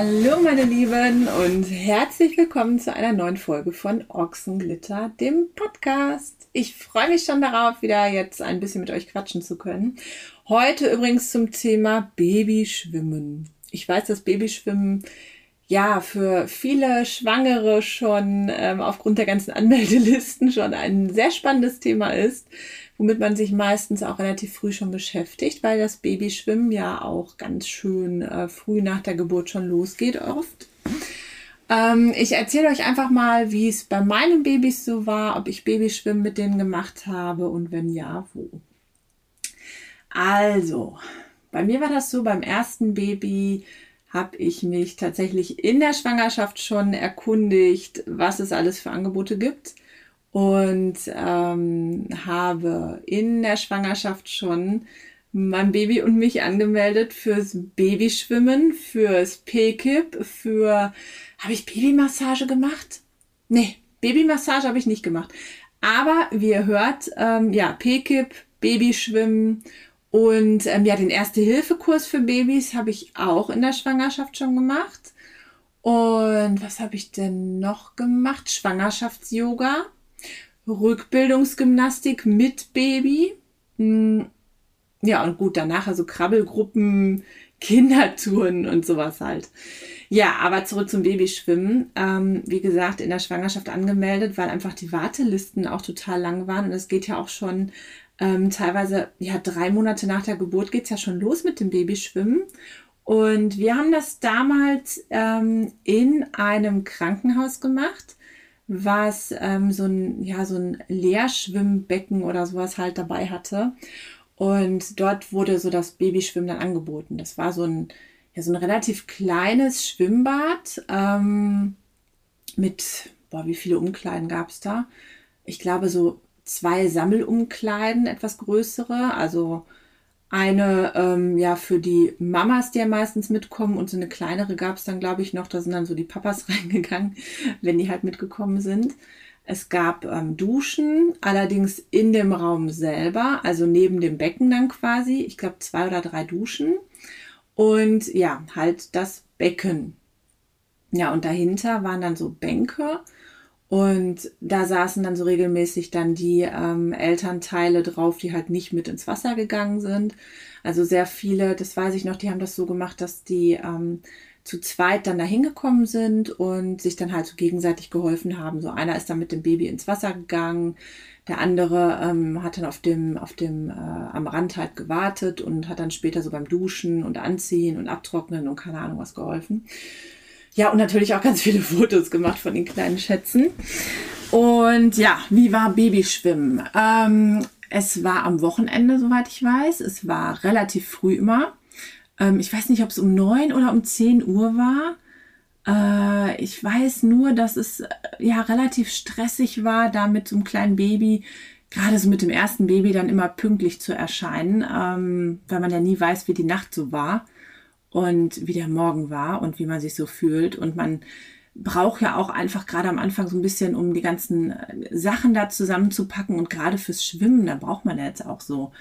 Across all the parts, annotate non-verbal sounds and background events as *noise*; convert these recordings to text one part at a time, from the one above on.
Hallo meine Lieben und herzlich willkommen zu einer neuen Folge von Ochsenglitter, dem Podcast. Ich freue mich schon darauf, wieder jetzt ein bisschen mit euch quatschen zu können. Heute übrigens zum Thema Babyschwimmen. Ich weiß, dass Babyschwimmen ja für viele Schwangere schon ähm, aufgrund der ganzen Anmeldelisten schon ein sehr spannendes Thema ist, womit man sich meistens auch relativ früh schon beschäftigt, weil das Babyschwimmen ja auch ganz schön äh, früh nach der Geburt schon losgeht oft. Ähm, ich erzähle euch einfach mal, wie es bei meinen Babys so war, ob ich Babyschwimmen mit denen gemacht habe und wenn ja, wo. Also, bei mir war das so, beim ersten Baby habe ich mich tatsächlich in der Schwangerschaft schon erkundigt, was es alles für Angebote gibt und ähm, habe in der Schwangerschaft schon mein Baby und mich angemeldet fürs Babyschwimmen, fürs PKIP, für habe ich Babymassage gemacht? Nee, Babymassage habe ich nicht gemacht. Aber wie ihr hört, ähm, ja, PKIP, Babyschwimmen und ähm, ja, den Erste-Hilfe-Kurs für Babys habe ich auch in der Schwangerschaft schon gemacht. Und was habe ich denn noch gemacht? Schwangerschafts-Yoga, Rückbildungsgymnastik mit Baby. Hm, ja, und gut, danach also Krabbelgruppen, *laughs* Kindertouren und sowas halt. Ja, aber zurück zum Babyschwimmen. Ähm, wie gesagt, in der Schwangerschaft angemeldet, weil einfach die Wartelisten auch total lang waren. Und es geht ja auch schon ähm, teilweise, ja, drei Monate nach der Geburt geht's ja schon los mit dem Babyschwimmen. Und wir haben das damals ähm, in einem Krankenhaus gemacht, was ähm, so ein, ja, so ein Leerschwimmbecken oder sowas halt dabei hatte. Und dort wurde so das Babyschwimmen dann angeboten. Das war so ein, ja, so ein relativ kleines Schwimmbad ähm, mit, boah, wie viele Umkleiden gab's da? Ich glaube so zwei Sammelumkleiden, etwas größere. Also eine ähm, ja für die Mamas, die ja meistens mitkommen und so eine kleinere gab es dann, glaube ich, noch. Da sind dann so die Papas *laughs* reingegangen, wenn die halt mitgekommen sind. Es gab ähm, Duschen, allerdings in dem Raum selber, also neben dem Becken dann quasi. Ich glaube zwei oder drei Duschen. Und ja, halt das Becken. Ja, und dahinter waren dann so Bänke und da saßen dann so regelmäßig dann die ähm, Elternteile drauf, die halt nicht mit ins Wasser gegangen sind. Also sehr viele, das weiß ich noch, die haben das so gemacht, dass die ähm, zu zweit dann da hingekommen sind und sich dann halt so gegenseitig geholfen haben. So einer ist dann mit dem Baby ins Wasser gegangen, der andere ähm, hat dann auf dem, auf dem äh, am Rand halt gewartet und hat dann später so beim Duschen und Anziehen und Abtrocknen und keine Ahnung was geholfen. Ja, und natürlich auch ganz viele *laughs* Fotos gemacht von den kleinen Schätzen. Und ja, wie war Babyschwimmen? Ähm, es war am Wochenende, soweit ich weiß. Es war relativ früh immer. Ähm, ich weiß nicht, ob es um neun oder um zehn Uhr war. Äh, ich weiß nur, dass es äh, ja relativ stressig war, da mit so einem kleinen Baby, gerade so mit dem ersten Baby, dann immer pünktlich zu erscheinen, ähm, weil man ja nie weiß, wie die Nacht so war und wie der Morgen war und wie man sich so fühlt. Und man braucht ja auch einfach gerade am Anfang so ein bisschen, um die ganzen äh, Sachen da zusammenzupacken. Und gerade fürs Schwimmen, da braucht man ja jetzt auch so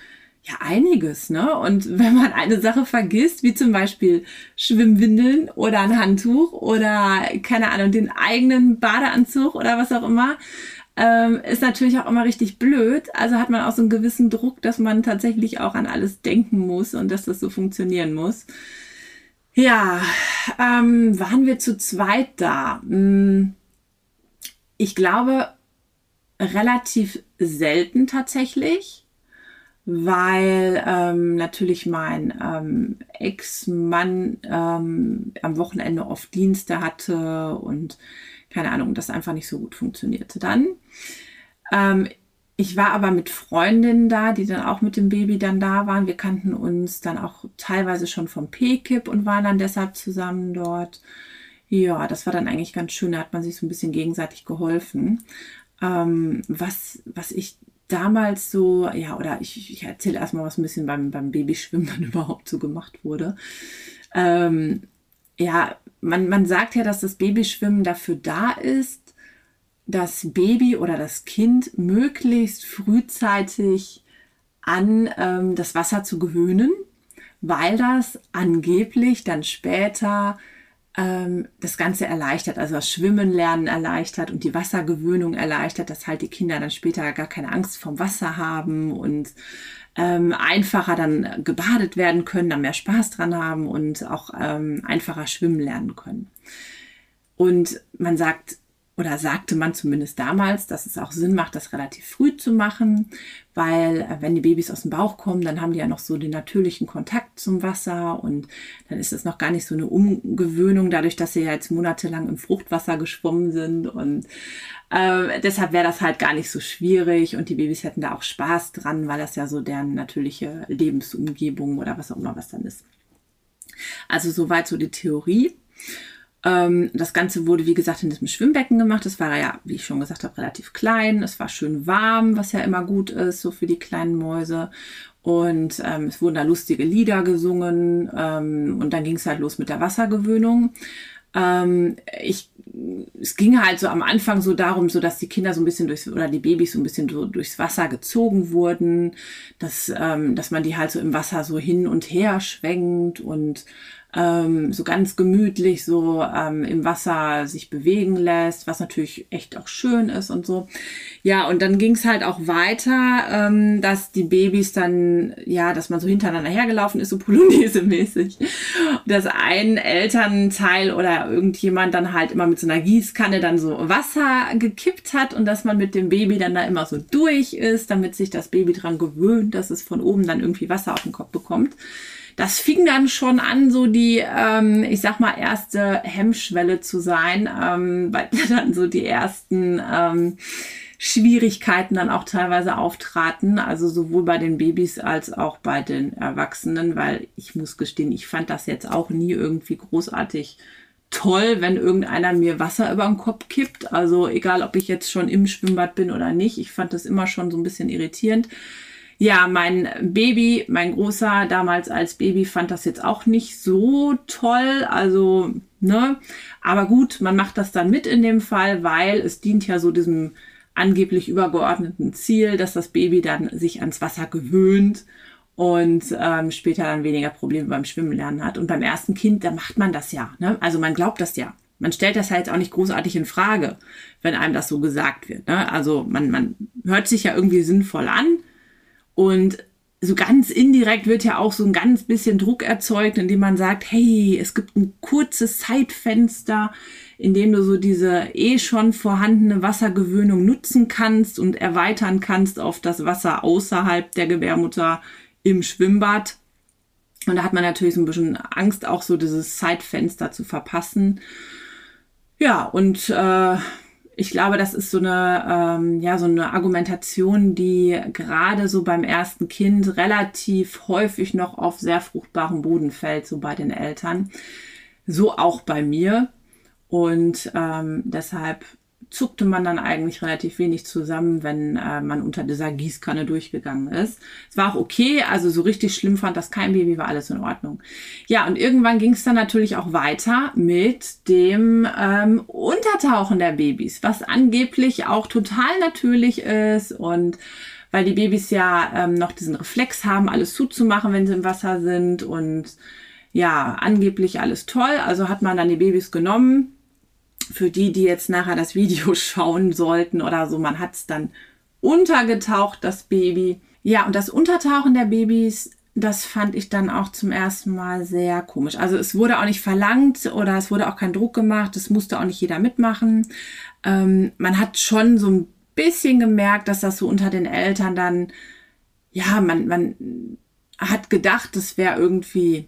ja einiges, ne? Und *laughs* wenn man eine Sache vergisst, wie zum Beispiel Schwimmwindeln oder ein Handtuch oder keine Ahnung, den eigenen Badeanzug oder was auch immer, ähm, ist natürlich auch immer richtig blöd. Also hat man auch so einen gewissen Druck, dass man tatsächlich auch an alles denken muss und dass das so funktionieren muss. Ja, ähm, waren wir zu zweit da? Hm, ich glaube, relativ selten tatsächlich, weil ähm, natürlich mein ähm, Ex-Mann ähm, am Wochenende oft Dienste hatte und keine Ahnung, das einfach nicht so gut funktionierte dann. Ähm, ich war aber mit Freundinnen da, die dann auch mit dem Baby dann da waren. Wir kannten uns dann auch teilweise schon vom PKIP und waren dann deshalb zusammen dort. Ja, das war dann eigentlich ganz schön. Da hat man sich so ein bisschen gegenseitig geholfen. Ähm, was, was ich damals so, ja, oder ich, ich erzähle erstmal, was ein bisschen beim, beim Babyschwimmen *laughs* dann überhaupt so gemacht wurde. Ähm, ja, man, man sagt ja, dass das Babyschwimmen dafür da ist, das Baby oder das Kind möglichst frühzeitig an ähm, das Wasser zu gewöhnen, weil das angeblich dann später ähm, das Ganze erleichtert, also das Schwimmen lernen erleichtert und die Wassergewöhnung erleichtert, dass halt die Kinder dann später gar keine Angst vom Wasser haben und ähm, einfacher dann gebadet werden können, dann mehr Spaß dran haben und auch ähm, einfacher schwimmen lernen können. Und man sagt, oder sagte man zumindest damals, dass es auch Sinn macht, das relativ früh zu machen, weil äh, wenn die Babys aus dem Bauch kommen, dann haben die ja noch so den natürlichen Kontakt zum Wasser und dann ist es noch gar nicht so eine Umgewöhnung, dadurch, dass sie ja jetzt monatelang im Fruchtwasser geschwommen sind und äh, deshalb wäre das halt gar nicht so schwierig und die Babys hätten da auch Spaß dran, weil das ja so deren natürliche Lebensumgebung oder was auch immer was dann ist. Also soweit so die Theorie. Ähm, das Ganze wurde, wie gesagt, in diesem Schwimmbecken gemacht. Das war ja, wie ich schon gesagt habe, relativ klein. Es war schön warm, was ja immer gut ist, so für die kleinen Mäuse. Und ähm, es wurden da lustige Lieder gesungen. Ähm, und dann ging es halt los mit der Wassergewöhnung. Ähm, ich, es ging halt so am Anfang so darum, so dass die Kinder so ein bisschen durchs, oder die Babys so ein bisschen so durchs Wasser gezogen wurden, dass, ähm, dass man die halt so im Wasser so hin und her schwenkt und ähm, so ganz gemütlich so ähm, im Wasser sich bewegen lässt, was natürlich echt auch schön ist und so. Ja, und dann ging es halt auch weiter, ähm, dass die Babys dann, ja, dass man so hintereinander hergelaufen ist, so *laughs* Polonaise-mäßig. Dass ein Elternteil oder irgendjemand dann halt immer mit so einer Gießkanne dann so Wasser gekippt hat und dass man mit dem Baby dann da immer so durch ist, damit sich das Baby dran gewöhnt, dass es von oben dann irgendwie Wasser auf den Kopf bekommt das fing dann schon an, so die, ähm, ich sag mal, erste Hemmschwelle zu sein, ähm, weil *laughs* dann so die ersten ähm, Schwierigkeiten dann auch teilweise auftraten, also sowohl bei den Babys als auch bei den Erwachsenen, weil ich muss gestehen, ich fand das jetzt auch nie irgendwie großartig toll, wenn irgendeiner mir Wasser über den Kopf kippt. Also egal, ob ich jetzt schon im Schwimmbad bin oder nicht, ich fand das immer schon so ein bisschen irritierend. Ja, mein Baby, mein Großer damals als Baby fand das jetzt auch nicht so toll. Also, ne? Aber gut, man macht das dann mit in dem Fall, weil es dient ja so diesem angeblich übergeordneten Ziel, dass das Baby dann sich ans Wasser gewöhnt und ähm, später dann weniger Probleme beim Schwimmen lernen hat. Und beim ersten Kind, da macht man das ja. Ne? Also man glaubt das ja. Man stellt das halt auch nicht großartig in Frage, wenn einem das so gesagt wird. Ne? Also man, man hört sich ja irgendwie sinnvoll an und so ganz indirekt wird ja auch so ein ganz bisschen Druck erzeugt, indem man sagt, hey, es gibt ein kurzes Zeitfenster, in dem du so diese eh schon vorhandene Wassergewöhnung nutzen kannst und erweitern kannst auf das Wasser außerhalb der Gebärmutter im Schwimmbad. Und da hat man natürlich so ein bisschen Angst, auch so dieses Zeitfenster zu verpassen. Ja, und äh, ich glaube, das ist so eine, ähm, ja, so eine Argumentation, die gerade so beim ersten Kind relativ häufig noch auf sehr fruchtbarem Boden fällt, so bei den Eltern. So auch bei mir. Und ähm, deshalb zuckte man dann eigentlich relativ wenig zusammen, wenn äh, man unter dieser Gießkanne durchgegangen ist. Es war auch okay, also so richtig schlimm fand das kein Baby, war alles in Ordnung. Ja, und irgendwann ging es dann natürlich auch weiter mit dem ähm, Untertauchen der Babys, was angeblich auch total natürlich ist und weil die Babys ja ähm, noch diesen Reflex haben, alles zuzumachen, wenn sie im Wasser sind und ja, angeblich alles toll. Also hat man dann die Babys genommen, für die, die jetzt nachher das Video *laughs* schauen sollten oder so, man hat es dann untergetaucht, das Baby. Ja, und das Untertauchen der Babys, das fand ich dann auch zum ersten Mal sehr komisch. Also es wurde auch nicht verlangt oder es wurde auch kein Druck gemacht, es musste auch nicht jeder mitmachen. Ähm, man hat schon so ein bisschen gemerkt, dass das so unter den Eltern dann, ja, man, man hat gedacht, das wäre irgendwie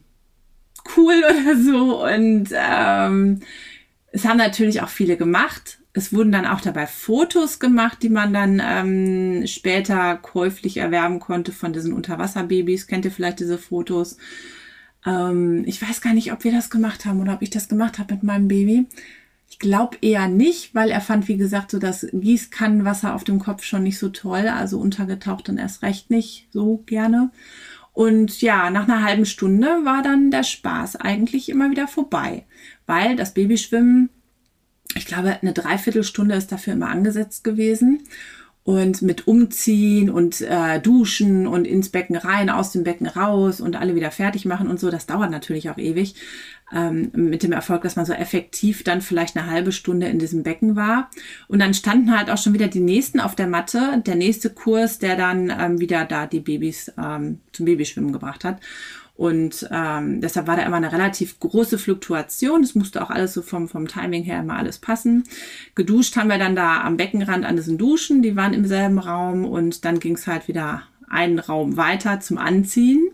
cool *laughs* oder so und ähm, es haben natürlich auch viele gemacht. Es wurden dann auch dabei Fotos gemacht, die man dann ähm, später käuflich erwerben konnte von diesen Unterwasserbabys. Kennt ihr vielleicht diese Fotos? Ähm, ich weiß gar nicht, ob wir das gemacht haben oder ob ich das gemacht habe mit meinem Baby. Ich glaube eher nicht, weil er fand, wie gesagt, so das Gießkannenwasser auf dem Kopf schon nicht so toll. Also untergetaucht dann erst recht nicht so gerne. Und ja, nach einer halben Stunde war dann der Spaß eigentlich immer wieder vorbei, weil das Babyschwimmen, ich glaube, eine Dreiviertelstunde ist dafür immer angesetzt gewesen. Und mit Umziehen und äh, Duschen und ins Becken rein, aus dem Becken raus und alle wieder fertig machen und so, das dauert natürlich auch ewig. ähm, mit dem Erfolg, dass man so effektiv dann vielleicht eine halbe Stunde in diesem Becken war. Und dann standen halt auch schon wieder die nächsten auf der Matte, der nächste Kurs, der dann ähm, wieder da die Babys ähm, zum Babyschwimmen gebracht hat. Und ähm, deshalb war da immer eine relativ große Fluktuation. Es musste auch alles so vom, vom Timing her immer alles passen. Geduscht haben wir dann da am Beckenrand an diesen Duschen, die waren im selben Raum und dann ging es halt wieder einen Raum weiter zum Anziehen.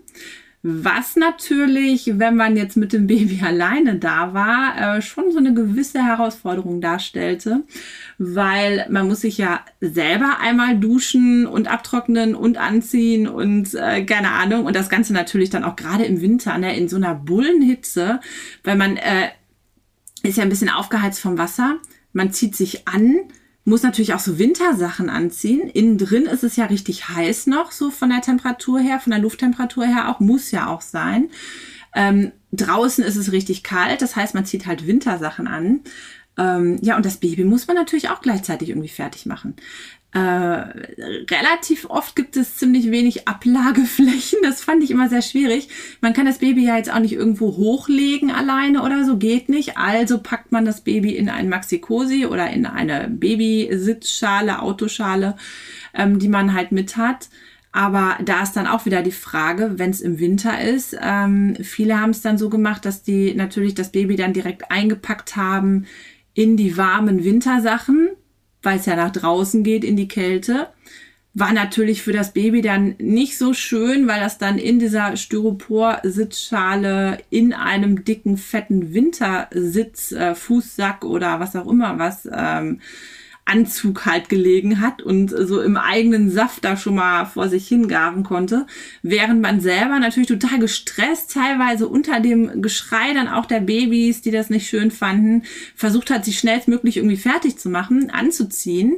Was natürlich, wenn man jetzt mit dem Baby *laughs* alleine da war, äh, schon so eine gewisse Herausforderung darstellte, weil man muss sich ja selber einmal duschen und abtrocknen und anziehen und äh, keine Ahnung und das Ganze natürlich dann auch gerade im Winter ne, in so einer Bullenhitze, weil man äh, ist ja ein bisschen aufgeheizt vom Wasser, man zieht sich an, muss natürlich auch so Wintersachen anziehen. Innen drin ist es ja richtig heiß noch, so von der Temperatur her, von der Lufttemperatur her auch, muss ja auch sein. Ähm, draußen ist es richtig kalt, das heißt, man zieht halt Wintersachen an. Ähm, ja, und das Baby muss man natürlich auch gleichzeitig irgendwie fertig machen. Äh, relativ oft gibt es ziemlich wenig Ablageflächen. Das fand ich immer sehr schwierig. Man kann das Baby ja jetzt auch nicht irgendwo hochlegen alleine oder so, geht nicht. Also packt man das Baby in ein Maxi-Cosi oder in eine Babysitzschale, Autoschale, ähm, die man halt mit hat. Aber da ist dann auch wieder die Frage, wenn es im Winter ist. Ähm, viele haben es dann so gemacht, dass die natürlich das Baby dann direkt eingepackt haben in die warmen Wintersachen weil es ja nach draußen geht in die Kälte. War natürlich für das Baby dann nicht so schön, weil das dann in dieser Styropor-Sitzschale in einem dicken, fetten Wintersitz, äh, Fußsack oder was auch immer was, ähm, Anzug halt gelegen hat und so im eigenen Saft da schon mal vor sich hingaren konnte, während man selber natürlich total gestresst, teilweise unter dem Geschrei dann auch der Babys, die das nicht schön fanden, versucht hat, sich schnellstmöglich irgendwie fertig zu machen, anzuziehen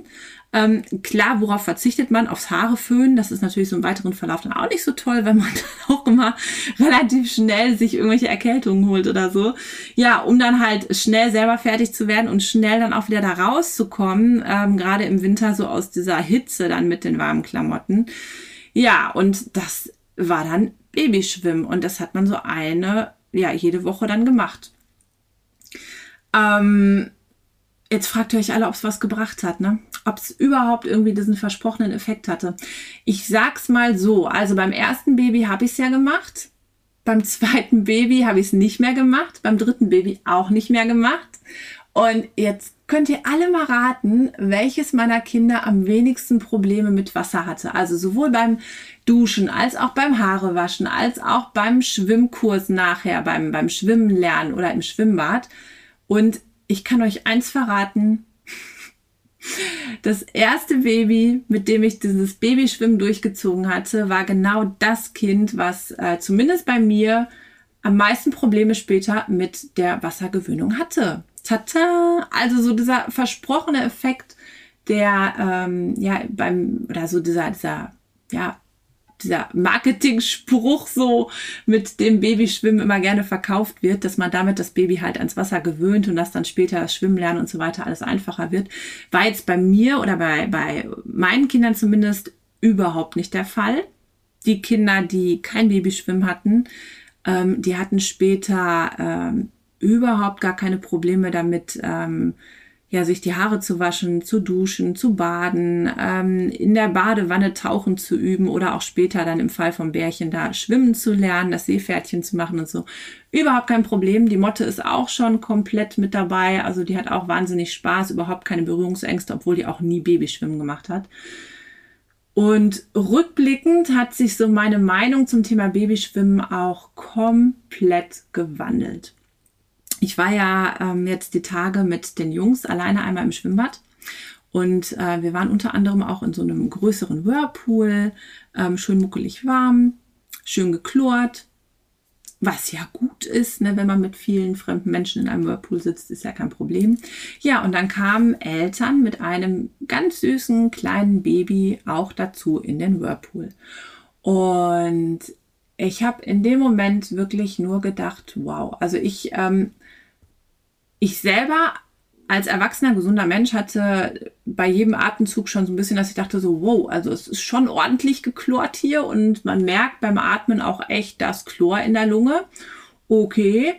ähm, klar, worauf verzichtet man? Aufs Haare föhnen. Das ist natürlich so im weiteren Verlauf dann auch nicht so toll, wenn man *laughs* dann auch immer relativ schnell sich irgendwelche Erkältungen holt oder so. Ja, um dann halt schnell selber fertig zu werden und schnell dann auch wieder da rauszukommen, ähm, gerade im Winter so aus dieser Hitze dann mit den warmen Klamotten. Ja, und das war dann Babyschwimmen und das hat man so eine, ja, jede Woche dann gemacht. Ähm, jetzt fragt ihr euch alle, ob es was gebracht hat, ne? ob es überhaupt irgendwie diesen versprochenen Effekt hatte. Ich sag's mal so, also beim ersten Baby habe ich es ja gemacht, beim zweiten Baby habe ich es nicht mehr gemacht, beim dritten Baby auch nicht mehr gemacht. Und jetzt könnt ihr alle mal raten, welches meiner Kinder am wenigsten Probleme mit Wasser hatte. Also sowohl beim Duschen als auch beim Haarewaschen, als auch beim Schwimmkurs nachher, beim, beim Schwimmen lernen oder im Schwimmbad. Und ich kann euch eins verraten, das erste Baby, mit dem ich dieses Babyschwimmen durchgezogen hatte, war genau das Kind, was äh, zumindest bei mir am meisten Probleme später mit der Wassergewöhnung hatte. Tata! Also so dieser versprochene Effekt, der ähm, ja beim oder so dieser dieser ja dieser Marketing-Spruch so mit dem Babyschwimmen immer gerne verkauft wird, dass man damit das Baby halt ans Wasser gewöhnt und dass dann später das Schwimmen lernen und so weiter alles einfacher wird, war jetzt bei mir oder bei, bei meinen Kindern zumindest überhaupt nicht der Fall. Die Kinder, die kein Babyschwimmen hatten, ähm, die hatten später ähm, überhaupt gar keine Probleme damit, ähm, ja, sich die Haare zu waschen, zu duschen, zu baden, ähm, in der Badewanne tauchen zu üben oder auch später dann im Fall vom Bärchen da schwimmen zu lernen, das Seepferdchen zu machen und so. Überhaupt kein Problem. Die Motte ist auch schon komplett mit dabei. Also die hat auch wahnsinnig Spaß, überhaupt keine Berührungsängste, obwohl die auch nie Babyschwimmen gemacht hat. Und rückblickend hat sich so meine Meinung zum Thema Babyschwimmen auch komplett gewandelt. Ich war ja ähm, jetzt die Tage mit den Jungs alleine einmal im Schwimmbad. Und äh, wir waren unter anderem auch in so einem größeren Whirlpool, ähm, schön muckelig warm, schön geklort, was ja gut ist, ne, wenn man mit vielen fremden Menschen in einem Whirlpool sitzt, ist ja kein Problem. Ja, und dann kamen Eltern mit einem ganz süßen kleinen Baby auch dazu in den Whirlpool. Und ich habe in dem Moment wirklich nur gedacht, wow, also ich ähm, ich selber als erwachsener, gesunder Mensch hatte bei jedem Atemzug schon so ein bisschen, dass ich dachte so, wow, also es ist schon ordentlich geklort hier und man merkt beim Atmen auch echt das Chlor in der Lunge. Okay.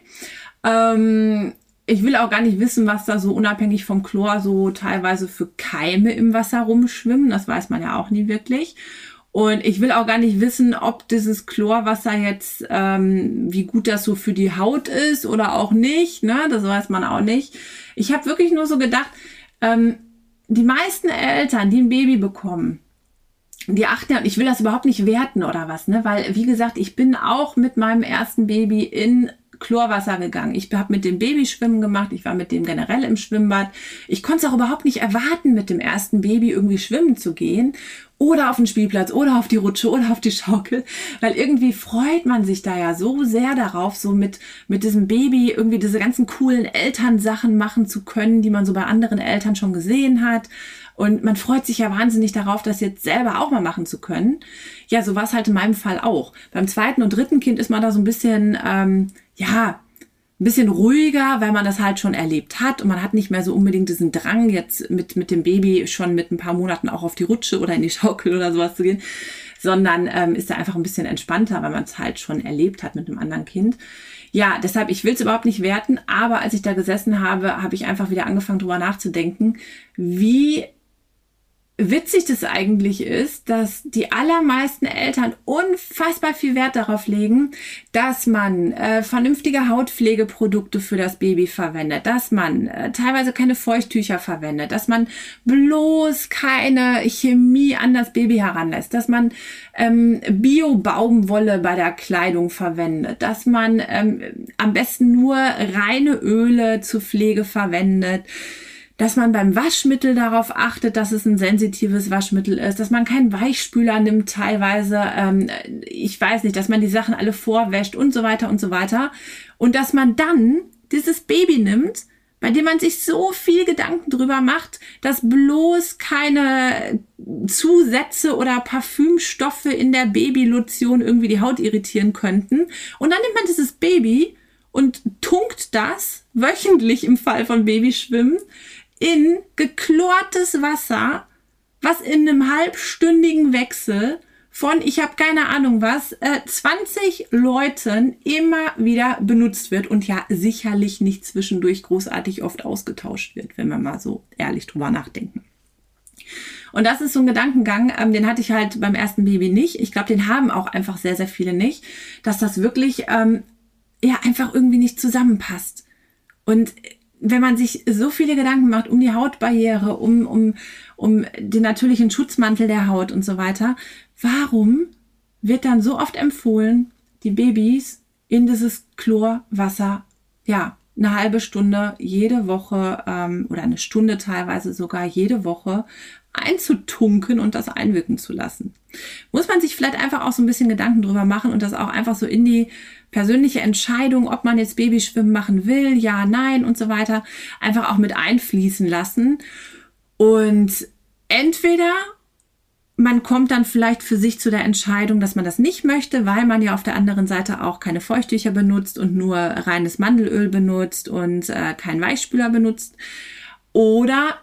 Ähm, ich will auch gar nicht wissen, was da so unabhängig vom Chlor so teilweise für Keime im Wasser rumschwimmen. Das weiß man ja auch nie wirklich. Und ich will auch gar nicht wissen, ob dieses Chlorwasser jetzt, ähm, wie gut das so für die Haut ist oder auch nicht. Ne? Das weiß man auch nicht. Ich habe wirklich nur so gedacht, ähm, die meisten Eltern, die ein Baby bekommen, die achten ja, ich will das überhaupt nicht werten oder was, ne? Weil, wie gesagt, ich bin auch mit meinem ersten Baby in Chlorwasser gegangen. Ich habe mit dem Baby schwimmen gemacht. Ich war mit dem generell im Schwimmbad. Ich konnte es auch überhaupt nicht erwarten, mit dem ersten Baby irgendwie schwimmen zu gehen oder auf den Spielplatz oder auf die Rutsche oder auf die Schaukel, weil irgendwie freut man sich da ja so sehr darauf, so mit, mit diesem Baby irgendwie diese ganzen coolen Elternsachen machen zu können, die man so bei anderen Eltern schon gesehen hat. Und man freut sich ja wahnsinnig darauf, das jetzt selber auch mal machen zu können. Ja, so war es halt in meinem Fall auch. Beim zweiten und dritten Kind ist man da so ein bisschen, ähm, ja, ein bisschen ruhiger, weil man das halt schon erlebt hat und man hat nicht mehr so unbedingt diesen Drang, jetzt mit, mit dem Baby schon mit ein paar Monaten auch auf die Rutsche oder in die *laughs* Schaukel oder sowas zu gehen, sondern ähm, ist da einfach ein bisschen entspannter, weil man es halt schon erlebt hat mit einem anderen Kind. Ja, deshalb, ich will es überhaupt nicht werten, aber als ich da gesessen habe, habe ich einfach wieder angefangen, drüber nachzudenken, wie witzig das eigentlich ist, dass die allermeisten Eltern unfassbar viel Wert darauf legen, dass man äh, vernünftige Hautpflegeprodukte für das Baby verwendet, dass man äh, teilweise keine Feuchttücher verwendet, dass man bloß keine Chemie an das Baby heranlässt, dass man ähm, Bio-Baumwolle bei der Kleidung verwendet, dass man ähm, am besten nur reine Öle zur Pflege verwendet dass man beim Waschmittel darauf achtet, dass es ein sensitives Waschmittel ist, dass man keinen Weichspüler nimmt teilweise, ähm, ich weiß nicht, dass man die Sachen alle vorwäscht und so weiter und so weiter. Und dass man dann dieses Baby nimmt, bei dem man sich so viel Gedanken drüber macht, dass bloß keine Zusätze oder Parfümstoffe in der Babylotion irgendwie die Haut irritieren könnten. Und dann nimmt man dieses Baby und tunkt das wöchentlich im Fall von Babyschwimmen in geklortes Wasser, was in einem halbstündigen Wechsel von, ich habe keine Ahnung was, äh, 20 Leuten immer wieder benutzt wird und ja sicherlich nicht zwischendurch großartig oft ausgetauscht wird, wenn wir mal so ehrlich drüber nachdenken. Und das ist so ein Gedankengang, ähm, den hatte ich halt beim ersten Baby nicht. Ich glaube, den haben auch einfach sehr, sehr viele nicht, dass das wirklich ähm, ja einfach irgendwie nicht zusammenpasst. Und wenn man sich so viele Gedanken macht um die Hautbarriere, um, um, um den natürlichen Schutzmantel der Haut und so weiter, warum wird dann so oft empfohlen, die Babys in dieses Chlorwasser, ja, eine halbe Stunde jede Woche ähm, oder eine Stunde teilweise sogar jede Woche einzutunken und das einwirken zu lassen. Muss man sich vielleicht einfach auch so ein bisschen Gedanken drüber machen und das auch einfach so in die persönliche Entscheidung, ob man jetzt Babyschwimmen machen will, ja, nein und so weiter, einfach auch mit einfließen lassen. Und entweder man kommt dann vielleicht für sich zu der Entscheidung, dass man das nicht möchte, weil man ja auf der anderen Seite auch keine Feuchttücher benutzt und nur reines Mandelöl benutzt und äh, keinen Weichspüler benutzt. Oder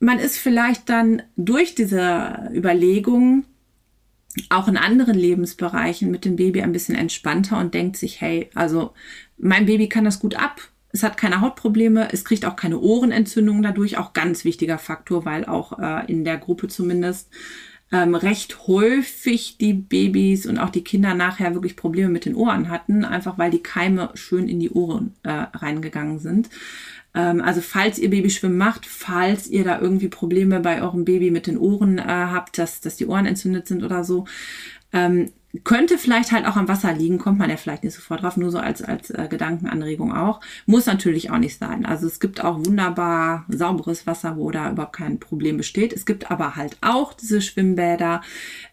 man ist vielleicht dann durch diese Überlegung auch in anderen Lebensbereichen mit dem Baby ein bisschen entspannter und denkt sich, hey, also mein Baby kann das gut ab. Es hat keine Hautprobleme, es kriegt auch keine Ohrenentzündungen dadurch, auch ganz wichtiger Faktor, weil auch äh, in der Gruppe zumindest ähm, recht häufig die Babys und auch die Kinder nachher wirklich Probleme mit den Ohren hatten, einfach weil die Keime schön in die Ohren äh, reingegangen sind. Ähm, also falls ihr Babyschwimmen macht, falls ihr da irgendwie Probleme bei eurem Baby mit den Ohren äh, habt, dass, dass die Ohren entzündet sind oder so, ähm, könnte vielleicht halt auch am Wasser liegen, kommt man ja vielleicht nicht sofort drauf, nur so als, als äh, Gedankenanregung auch. Muss natürlich auch nicht sein. Also es gibt auch wunderbar sauberes Wasser, wo da überhaupt kein Problem besteht. Es gibt aber halt auch diese Schwimmbäder,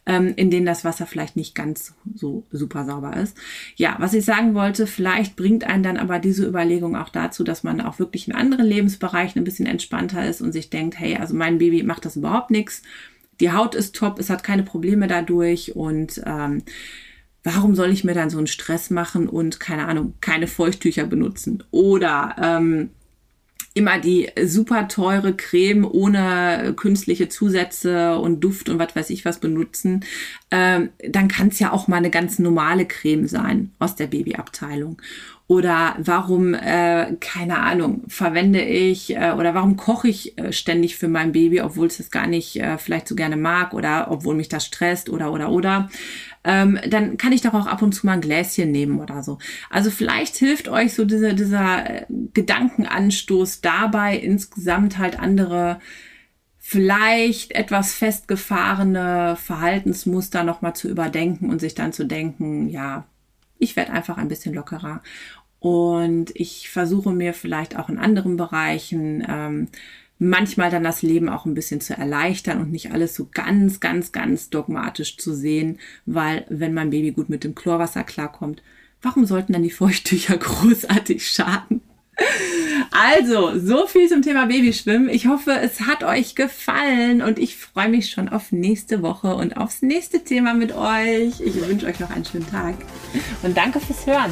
ähm, in denen das Wasser vielleicht nicht ganz so super sauber ist. Ja, was ich sagen wollte, vielleicht bringt einen dann aber diese Überlegung auch dazu, dass man auch wirklich in anderen Lebensbereichen ein bisschen entspannter ist und sich denkt, hey, also mein Baby macht das überhaupt nichts die Haut ist top, es hat keine Probleme dadurch und ähm, warum soll ich mir dann so einen Stress machen und keine Ahnung, keine Feuchttücher benutzen? Oder ähm, immer die super teure Creme ohne künstliche Zusätze und Duft und was weiß ich was benutzen, ähm, dann kann es ja auch mal eine ganz normale Creme sein aus der Babyabteilung. Oder warum, äh, keine Ahnung, verwende ich äh, oder warum koche ich äh, ständig für mein Baby, obwohl es das gar nicht äh, vielleicht so gerne mag oder obwohl mich das stresst oder oder oder. Ähm, dann kann ich doch auch ab und zu mal ein Gläschen nehmen oder so. Also vielleicht hilft euch so dieser, dieser äh, Gedankenanstoß dabei, insgesamt halt andere vielleicht etwas festgefahrene Verhaltensmuster nochmal zu überdenken und sich dann zu denken, ja, ich werde einfach ein bisschen lockerer. Und ich versuche mir vielleicht auch in anderen Bereichen ähm, manchmal dann das Leben auch ein bisschen zu erleichtern und nicht alles so ganz, ganz, ganz dogmatisch zu sehen, weil wenn mein Baby gut mit dem Chlorwasser klarkommt, warum sollten dann die Feuchttücher *laughs* großartig schaden? Also, so viel zum Thema Babyschwimmen. Ich hoffe, es hat euch gefallen und ich freue mich schon auf nächste Woche und aufs nächste Thema mit euch. Ich wünsche euch noch einen schönen Tag und danke fürs Hören.